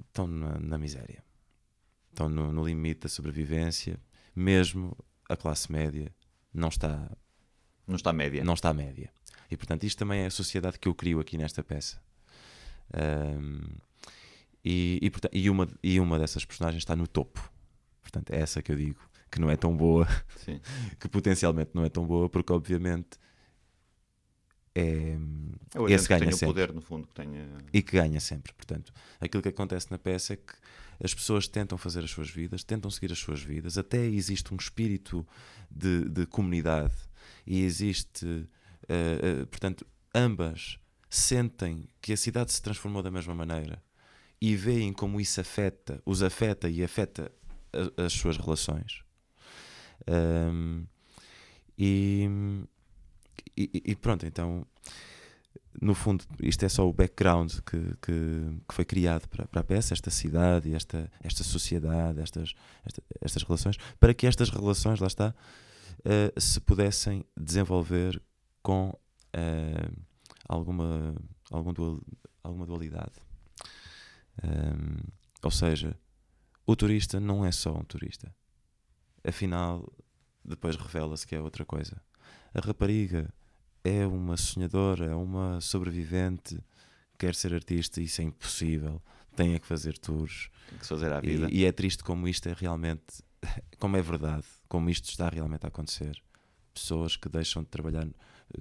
estão na, na miséria, estão no, no limite da sobrevivência, mesmo a classe média não está, não está média. não está média. E portanto, isto também é a sociedade que eu crio aqui nesta peça. Ahm, e, e, porta- e uma, e uma dessas personagens está no topo. Portanto, é essa que eu digo, que não é tão boa, Sim. que potencialmente não é tão boa, porque obviamente é, É esse ganha tem o sempre poder, no fundo, que tenha. e que ganha sempre. Portanto, aquilo que acontece na peça é que as pessoas tentam fazer as suas vidas, tentam seguir as suas vidas, até existe um espírito de, de comunidade e existe, eh, eh, portanto, ambas sentem que a cidade se transformou da mesma maneira e veem como isso afeta, os afeta e afeta a- as suas relações. Ahm, e, e- e pronto, então no fundo, isto é só o background que, que, que foi criado para, para a peça, esta cidade, esta, esta sociedade, estas, esta- estas relações, para que estas relações, lá está, eh, se pudessem desenvolver com eh, alguma, algum dual- alguma dualidade. Ahm, ou seja, o turista não é só um turista. Afinal, depois revela-se que é outra coisa. A rapariga é uma sonhadora, é uma sobrevivente, quer ser artista, isso é impossível. Tem é que fazer tours. Tem que fazer à vida. E, e é triste como isto é realmente, como é verdade, como isto está realmente a acontecer. Pessoas que deixam de trabalhar,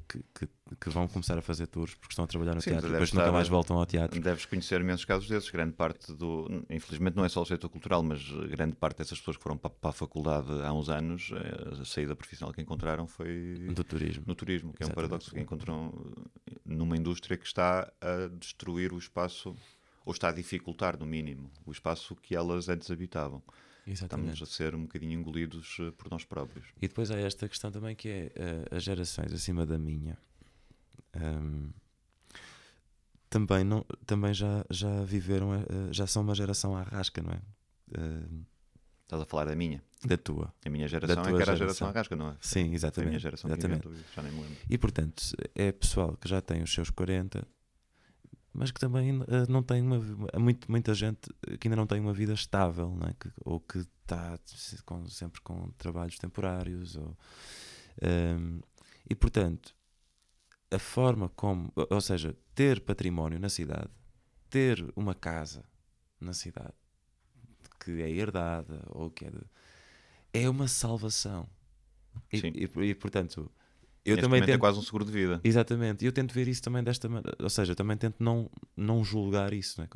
que, que, que vão começar a fazer tours porque estão a trabalhar no Sim, teatro e depois nunca mais voltam ao teatro. Deves conhecer imensos casos desses. Grande parte do. Infelizmente, não é só o setor cultural, mas grande parte dessas pessoas que foram para, para a faculdade há uns anos, eh, a saída profissional que encontraram foi Do turismo. no turismo, que é um Exatamente. paradoxo que encontram numa indústria que está a destruir o espaço, ou está a dificultar, no mínimo, o espaço que elas antes habitavam. Exatamente. Estamos a ser um bocadinho engolidos eh, por nós próprios. E depois há esta questão também que é eh, as gerações acima da minha ahm, também, não, também já, já viveram, eh, já são uma geração à rasca, não é? Ahm, Estás a falar da minha. da tua. A minha geração é tua que era a geração. geração à rasca, não é? Sim, Foi a minha exatamente. geração exatamente. já nem me lembro. E portanto, é pessoal que já tem os seus 40, mas que também eh, não tem uma. Há muito, muita gente que ainda não tem uma vida estável, não é? Que- ou que está com- sempre com trabalhos temporários. Ou, Ehm, e portanto, a forma como. ou- seja, ter património na cidade, ter uma casa na cidade que é herdada ou que é de, é uma salvação. E, Sim. e, e, portanto, eu Neste também é tento, quase um seguro de vida. Exatamente, e eu tento ver isso também desta maneira, ou seja, também tento não, não julgar isso, não é?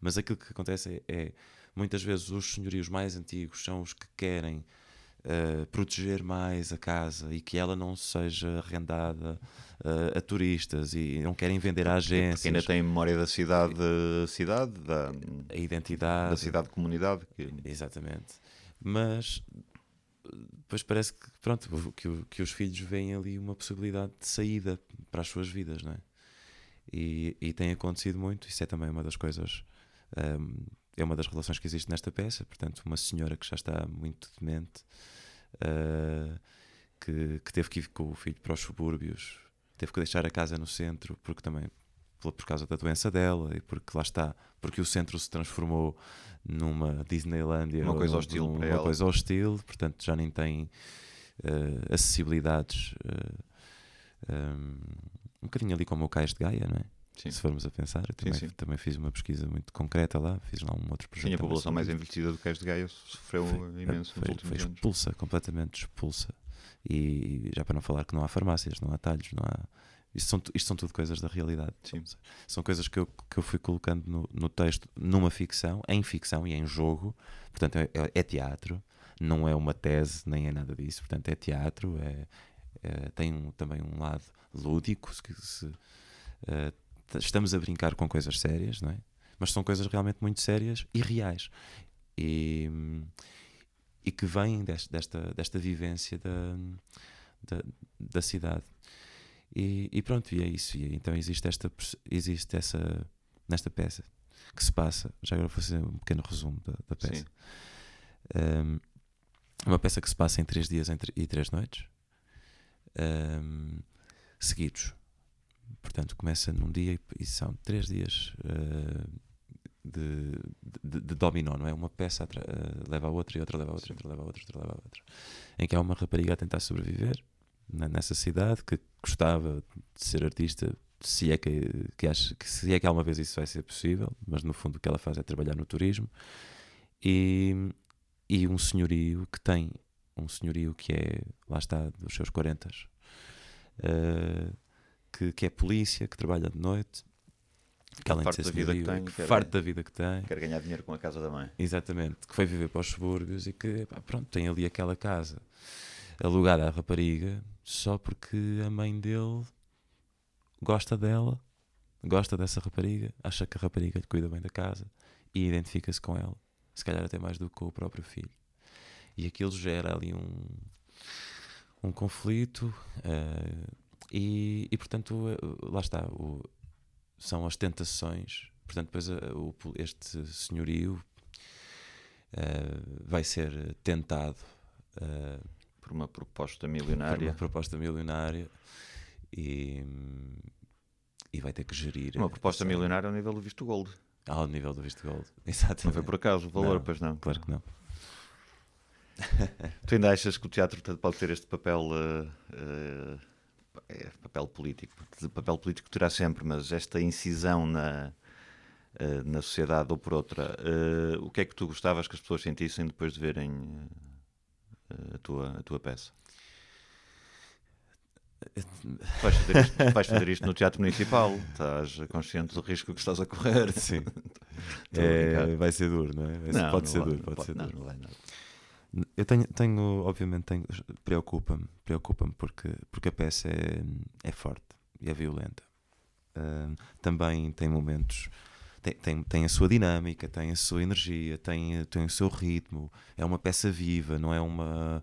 Mas aquilo que acontece é, é, muitas vezes os senhorios mais antigos são os que querem eh, proteger mais a casa e que ela não seja arrendada eh, a turistas e não querem vender a Porque agências, ainda tem memória da cidade, cidade da, a identidade, da cidade-comunidade. Que... Exatamente. Mas depois parece que, pronto, que, que os filhos veem ali uma possibilidade de saída para as suas vidas, não é? E, e tem acontecido muito, isso é também uma das coisas, ahm, é uma das relações que existe nesta peça. Portanto, uma senhora que já está muito demente, ah, que, que teve que ir com o filho para os subúrbios, teve que deixar a casa no centro, porque também pela- por causa da doença dela e porque lá está, porque o centro se transformou numa Disneylandia, Uma coisa hostil num- uma coisa hostil, portanto já nem tem eh, acessibilidades eh, um, um bocadinho ali como o Cais de Gaia, não é? Sim. Se formos a pensar, eu também, sim. também fiz uma pesquisa muito concreta lá, fiz lá um outro projeto. Sim, a população mais envelhecida do Cais de Gaia sofreu Foi- imenso foi, nos últimos foi anos. expulsa, completamente expulsa. E já para não falar que não há farmácias, não há talhos, não há Isto são, isto são tudo coisas da realidade. Sim. São coisas que eu, que eu fui colocando no, no texto, numa ficção, em ficção e em jogo. Portanto, é, é teatro, não é uma tese, nem é nada disso. Portanto, é teatro, é, é- tem um- também um lado lúdico. se- se, eh, estamos a brincar com coisas sérias, não é? Mas são coisas realmente muito sérias e reais. E, e que vêm deste- desta, desta vivência da, da, da cidade. E, e pronto, e é isso. E então existe esta, existe essa, nesta peça que se passa, já agora vou fazer um pequeno resumo da, da peça. Um, uma peça que se passa em três dias e três noites um, seguidos. Portanto, começa num dia e- são três dias uh, de, de, de dominó, não é? Uma peça uh, leva a outra, e outra leva a outra, outra leva a outra, outra leva a outra. Em que há uma rapariga a tentar sobreviver nessa cidade que gostava de ser artista, se é que, que, acha, que se é que alguma vez isso vai ser possível, mas no fundo o que ela faz é trabalhar no turismo. E, e um senhorio que tem um senhorio que é, lá está, dos seus 40 eh, que, que é polícia, que trabalha de noite, que além de Farto ser da vida que tem, que quer- farto da vida que tem, Quer ganhar dinheiro com a casa da mãe. exatamente, que foi viver para os subúrbios e que, pá, pronto, tem ali aquela casa alugada à rapariga só porque a mãe dele gosta dela, gosta dessa rapariga, acha que a rapariga lhe cuida bem da casa e identifica-se com ela, se calhar até mais do que com o próprio filho. E aquilo gera ali um, um conflito eh, e, e, portanto, eh, lá está, o- são as tentações. Portanto, depois eh, o este senhorio vai ser tentado Por uma proposta por milionária. uma proposta milionária e, e vai ter que gerir. Uma proposta milionária ao nível do visto gold. Ao nível do visto gold. Não Exatamente. foi por acaso o valor, Não, pois não. Claro que não. Tu ainda achas que o teatro te- pode ter este papel, eh, é, papel político? Papel político terá sempre, mas esta incisão na, eh, na sociedade ou por outra, o que é que tu gostavas que as pessoas sentissem depois de verem tua, a tua peça? Vais fazer, isto, vais fazer isto no Teatro Municipal, estás consciente do risco que estás a correr. Sim. É, vai ser duro, não é? Vai ser- Não, pode não ser vai- duro, pode pode- ser não, duro. não vai. Eu tenho, tenho obviamente, tenho, preocupa-me, preocupa-me porque, porque a peça é, é forte e é violenta. Ahm, também tem momentos, tem, tem, a sua dinâmica, tem a sua energia, tem, tem o seu ritmo. É uma peça viva, não é uma,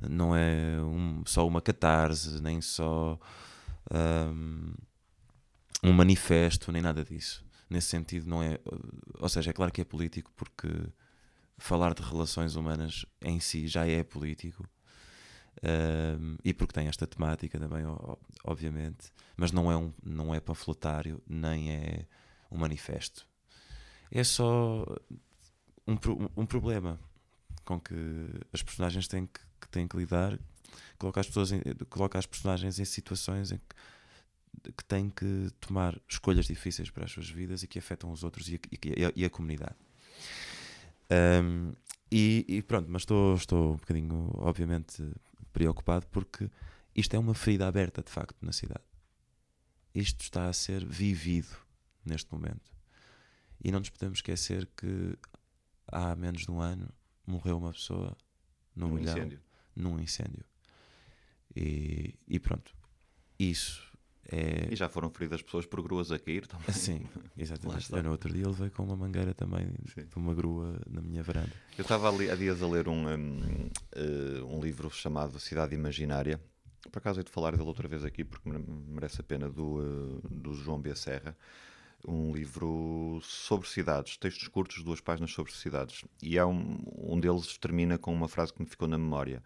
não é um, só uma catarse, nem só ahm, um manifesto, nem nada disso. Nesse sentido, não é. Ou seja, é claro que é político porque falar de relações humanas em si já é político um, e porque tem esta temática também, obviamente, mas não é, um, não é panfletário nem é um manifesto. É só um, um problema com que as personagens têm que, que têm que lidar, coloca as, pessoas em- coloca as personagens em situações em que, que têm que tomar escolhas difíceis para as suas vidas e que afetam os outros e a, e a- e a comunidade. Um, e, e pronto, mas estou, estou um bocadinho, obviamente, preocupado porque isto é uma ferida aberta de facto na cidade. Isto está a ser vivido neste momento. E não nos podemos esquecer que há menos de um ano morreu uma pessoa no Um Bolhão, incêndio. num incêndio. E, e pronto, isso é. E já foram feridas pessoas por gruas a cair também. Sim, exatamente. Eu no outro dia levei com uma mangueira também Sim. de uma grua na minha varanda. Eu estava ali há dias a ler um, um, eh, um livro chamado Cidade Imaginária. Por acaso hei de falar dele outra vez aqui porque mere- merece a pena, do, eh, do João B. Serra. Um livro sobre cidades, textos curtos, duas páginas sobre cidades. E há um, um deles termina com uma frase que me ficou na memória,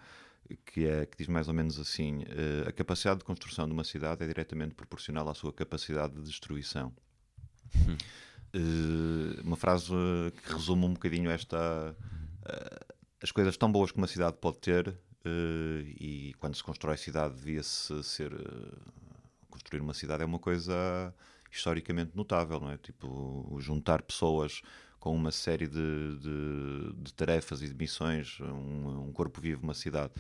que, é, que diz mais ou menos assim: eh, A capacidade de construção de uma cidade é diretamente proporcional à sua capacidade de destruição. Eh, uma frase que resume um bocadinho esta eh, as coisas tão boas que uma cidade pode ter eh, e quando se constrói cidade devia-se ser construir uma cidade é uma coisa historicamente notável, não é? Tipo, juntar pessoas com uma série de, de- de tarefas e de missões, um, um corpo vivo, uma cidade.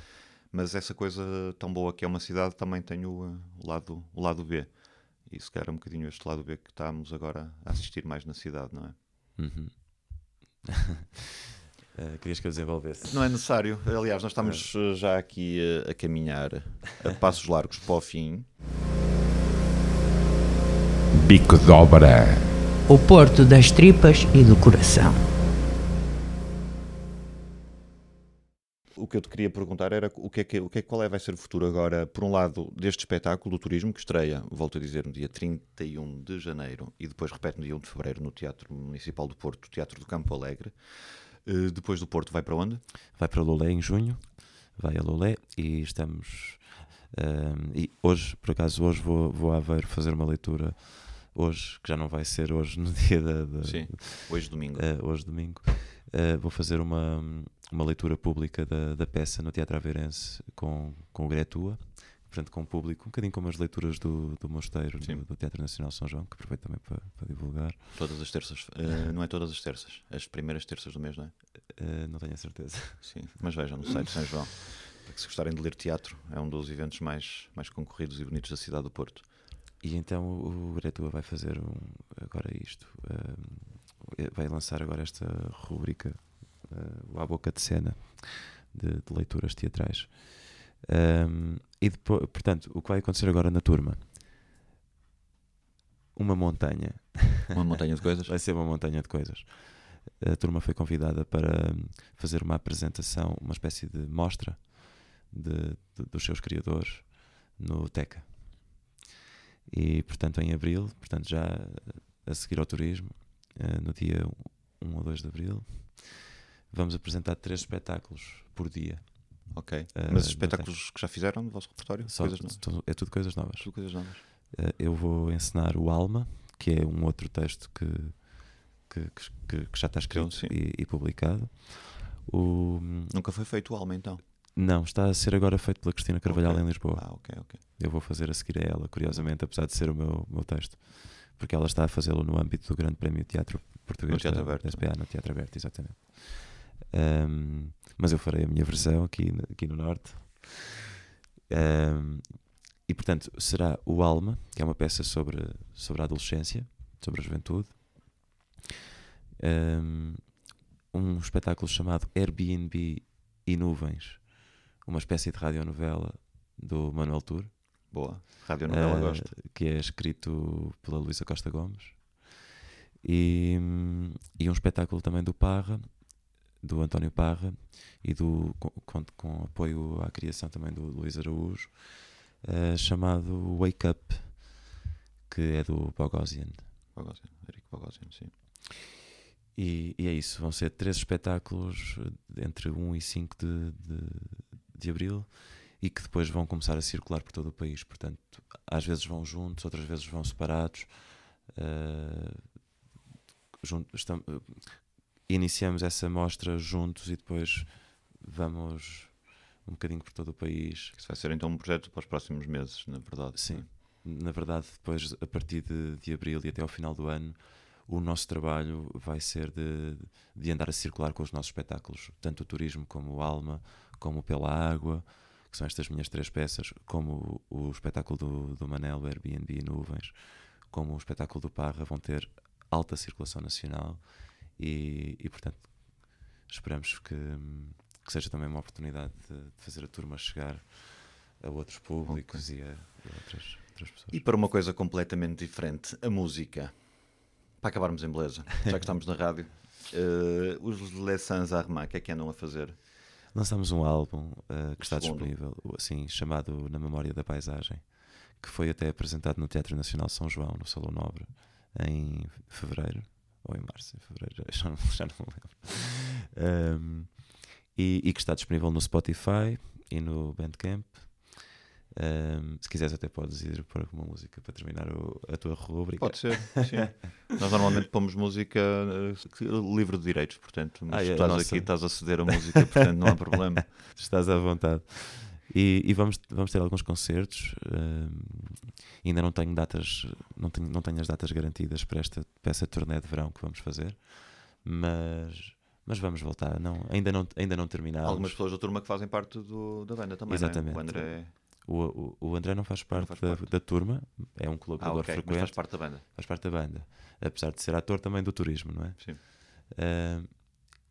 Mas essa coisa tão boa que é uma cidade também tem o, uh, o lado, o lado B. E se calhar é um bocadinho este lado B que estamos agora a assistir mais na cidade, não é? Uhum. Eh, querias que eu desenvolvesse? Não é necessário. Aliás, nós estamos uh, já aqui uh, a caminhar a passos largos para o fim. Bico de Obaré. O Porto das Tripas e do Coração. O que eu te queria perguntar era o que é que, o que é, qual é vai ser o futuro agora, por um lado, deste espetáculo do turismo que estreia, volto a dizer, no dia 31 de janeiro e depois repete no dia 1 de fevereiro no Teatro Municipal do Porto, Teatro do Campo Alegre. Uh, depois do Porto vai para onde? Vai para Lolé em junho, vai a Lolé e estamos. ehm, e hoje, por acaso, hoje vou, vou a Aveiro fazer uma leitura. Hoje, que já não vai ser hoje no dia da. da- Sim, hoje domingo. eh, hoje domingo, eh, vou fazer uma, uma leitura pública da, da peça no Teatro Aveirense com, com o Gretua, portanto com o público, um bocadinho como as leituras do, do Mosteiro, do, do Teatro Nacional São João, que aproveito também para, para divulgar. Todas as terças. Uh, não é todas as terças, as primeiras terças do mês, não é? Não tenho a certeza. Sim, mas vejam no site de São João. Se gostarem de ler teatro, é um dos eventos mais, mais concorridos e bonitos da cidade do Porto. E então o, o Gretua vai fazer um, agora isto, eh, vai lançar agora esta rúbrica, eh, o À Boca de Cena, de, de leituras teatrais. Ahm, e depois, portanto, o que vai acontecer agora na turma? Uma montanha. Uma montanha de coisas. Vai ser uma montanha de coisas. A turma foi convidada para fazer uma apresentação, uma espécie de mostra de, de- dos seus criadores no Teca. E, portanto, em abril, portanto, já a seguir ao turismo, eh, no dia 1 ou 2 de abril, vamos apresentar três espetáculos por dia. Ok. Eh, Mas espetáculos que já fizeram no vosso repertório? Só- coisas novas. tu- é tudo coisas novas. Tudo coisas novas. Eh, eu vou ensinar o Alma, que é um outro texto que, que, que- que já está escrito Sim. e, e publicado. O, Nunca foi feito o Alma então. Não, está a ser agora feito pela Cristina Carvalhal Ok. em Lisboa. Ah, ok, ok. Eu vou fazer a seguir a ela, curiosamente, apesar de ser o meu, meu texto. Porque ela está a fazê-lo no âmbito do Grande Prémio Teatro Português No Teatro da, Aberto. da SPA, no Teatro Aberto, exatamente. Ahm, mas eu farei a minha versão aqui, no- aqui no Norte. Ahm, e portanto, será o Alma, que é uma peça sobre, sobre a adolescência, sobre a juventude. Ahm, um espetáculo chamado Airbnb e Nuvens, uma espécie de radionovela do Manuel Tour, Boa. Rádio Novela eh, gosto. que é escrito pela Luísa Costa Gomes. E, e um espetáculo também do Parra, do António Parra, e do, com, com, apoio à criação também do Luís Araújo, eh, chamado Wake Up, que é do Bogosian. Bogosian, Eric Bogosian, sim. E, e é isso, vão ser três espetáculos eh, entre 1 e 5 de, de, de abril e que depois vão começar a circular por todo o país. Portanto, às vezes vão juntos, outras vezes vão separados. eh, jun- estam- eh, iniciamos essa mostra juntos e depois vamos um bocadinho por todo o país. Isso vai ser então um projeto para os próximos meses, na verdade. Sim, na verdade, depois, a partir de, de abril e até ao final do ano, o nosso trabalho vai ser de, de andar a circular com os nossos espetáculos, tanto o turismo como o Alma, como Pela Água, que são estas minhas três peças, como o, o espetáculo do, do Manel, Airbnb Nuvens, como o espetáculo do Parra, vão ter alta circulação nacional e, e portanto, esperamos que, que seja também uma oportunidade de, de fazer a turma chegar a outros públicos e a, a outras, outras pessoas. E para uma coisa completamente diferente, a música. Para acabarmos em beleza, já que estamos na rádio. eh, os Les Sans Armand, o que é que andam a fazer? Lançámos um álbum uh, que está segundo. disponível, assim, chamado Na Memória da Paisagem, que foi até apresentado no Teatro Nacional São João, no Salão Nobre, em fevereiro, ou em março, em fevereiro, já não, já não me lembro. Um, e, e que está disponível no Spotify e no Bandcamp. Um, se quiseres, até podes ir para uma música para terminar o- a tua rubrica. Pode ser, sim. Nós normalmente pomos música eh, que- livre de direitos, portanto, mas Ah, tu é, estás nossa. aqui, estás a ceder a música, portanto não há problema. Estás à vontade. E, e vamos, vamos ter alguns concertos. hum, ainda não tenho datas, não tenho, não tenho as datas garantidas para esta peça turnê de verão que vamos fazer, mas, mas vamos voltar. Não, ainda, não, ainda não terminámos. Algumas pessoas da turma que fazem parte do, da banda também. é? Exatamente. O André. O, o, o André não faz parte, faz da, parte. da turma, é um Ah, colaborador ok, mas frequente, faz parte da banda. faz parte da banda. Apesar de ser ator também do turismo, não é? Sim. Ah,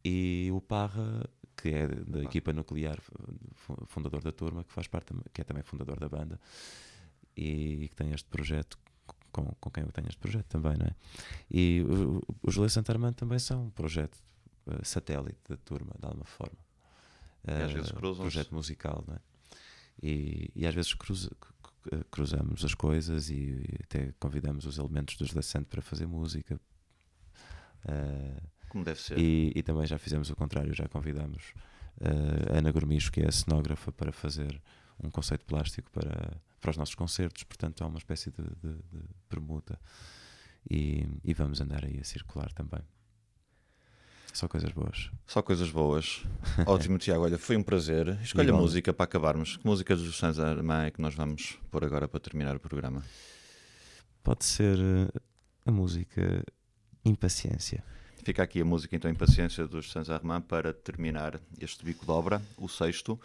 e o Parra, que é da equipa nuclear, fu- fundador da turma, que faz parte, que é também fundador da banda e que tem este projeto com, com quem eu tenho este projeto também, não é? E o- o- Santarmã também são um projeto eh, satélite da turma, de alguma forma. E às Eh, vezes cruzam-se. projeto musical, não é? E, e às vezes cruza- cruzamos as coisas e até convidamos os elementos dos Santo para fazer música. Eh, Como deve ser. e, e também já fizemos o contrário, já convidamos a Ana Gourmicho, que é a cenógrafa, para fazer um conceito plástico para, para os nossos concertos. Portanto, há uma espécie de, de- de permuta e, e vamos andar aí a circular também. Só coisas boas. Só coisas boas. Ótimo, Tiago. Olha, foi um prazer. Escolha Igual. música para acabarmos. Que música dos Sans Armand é que nós vamos pôr agora para terminar o programa? Pode ser eh, a música Impaciência. Fica aqui a música, então, Impaciência dos Sans Armand para terminar este bico de obra, o sexto.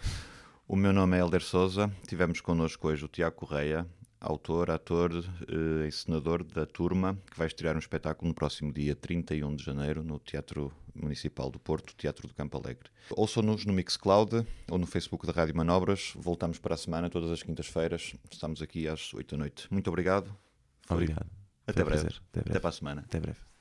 O meu nome é Helder Souza. Tivemos connosco hoje o Tiago Correia, autor, ator, eh, encenador da Turma, que vai estrear um espetáculo no próximo dia 31 de janeiro no Teatro Municipal do Porto, Teatro do Campo Alegre. Ouçam-nos no Mixcloud ou no Facebook da Rádio Manobras. Voltamos para a semana, todas as quintas-feiras. Estamos aqui às 8 da noite. Muito obrigado. Obrigado. Até breve. Até breve. Até para a semana. Até breve.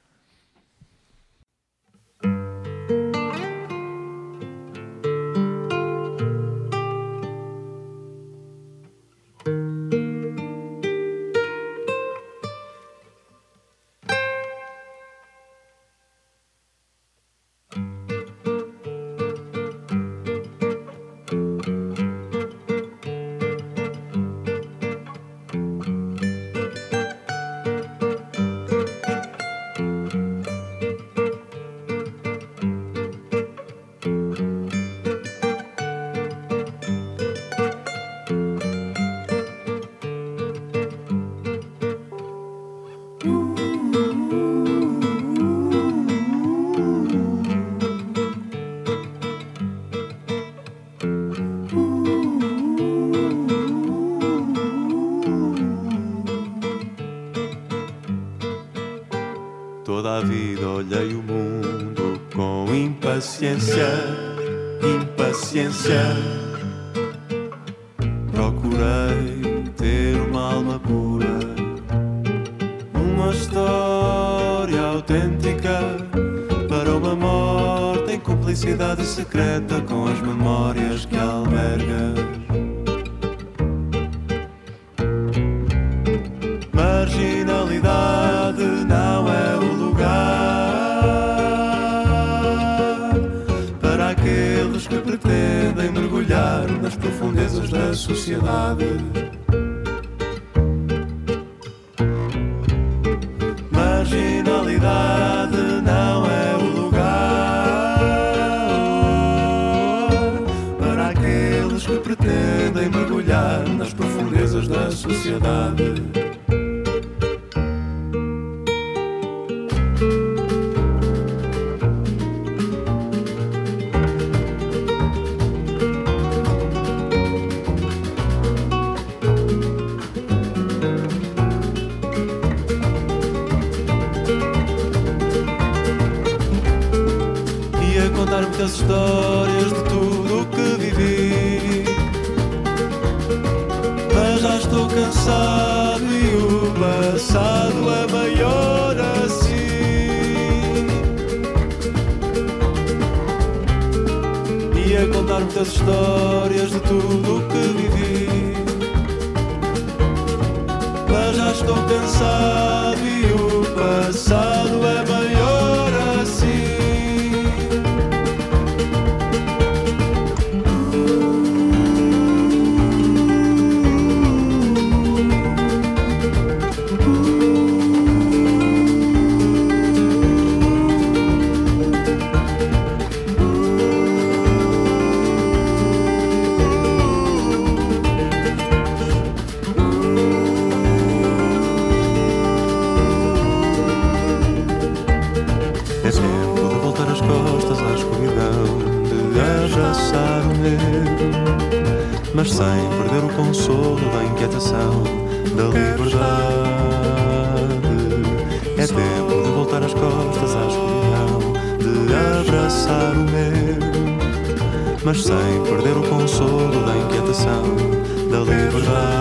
Sem perder o consolo da inquietação, da liberdade.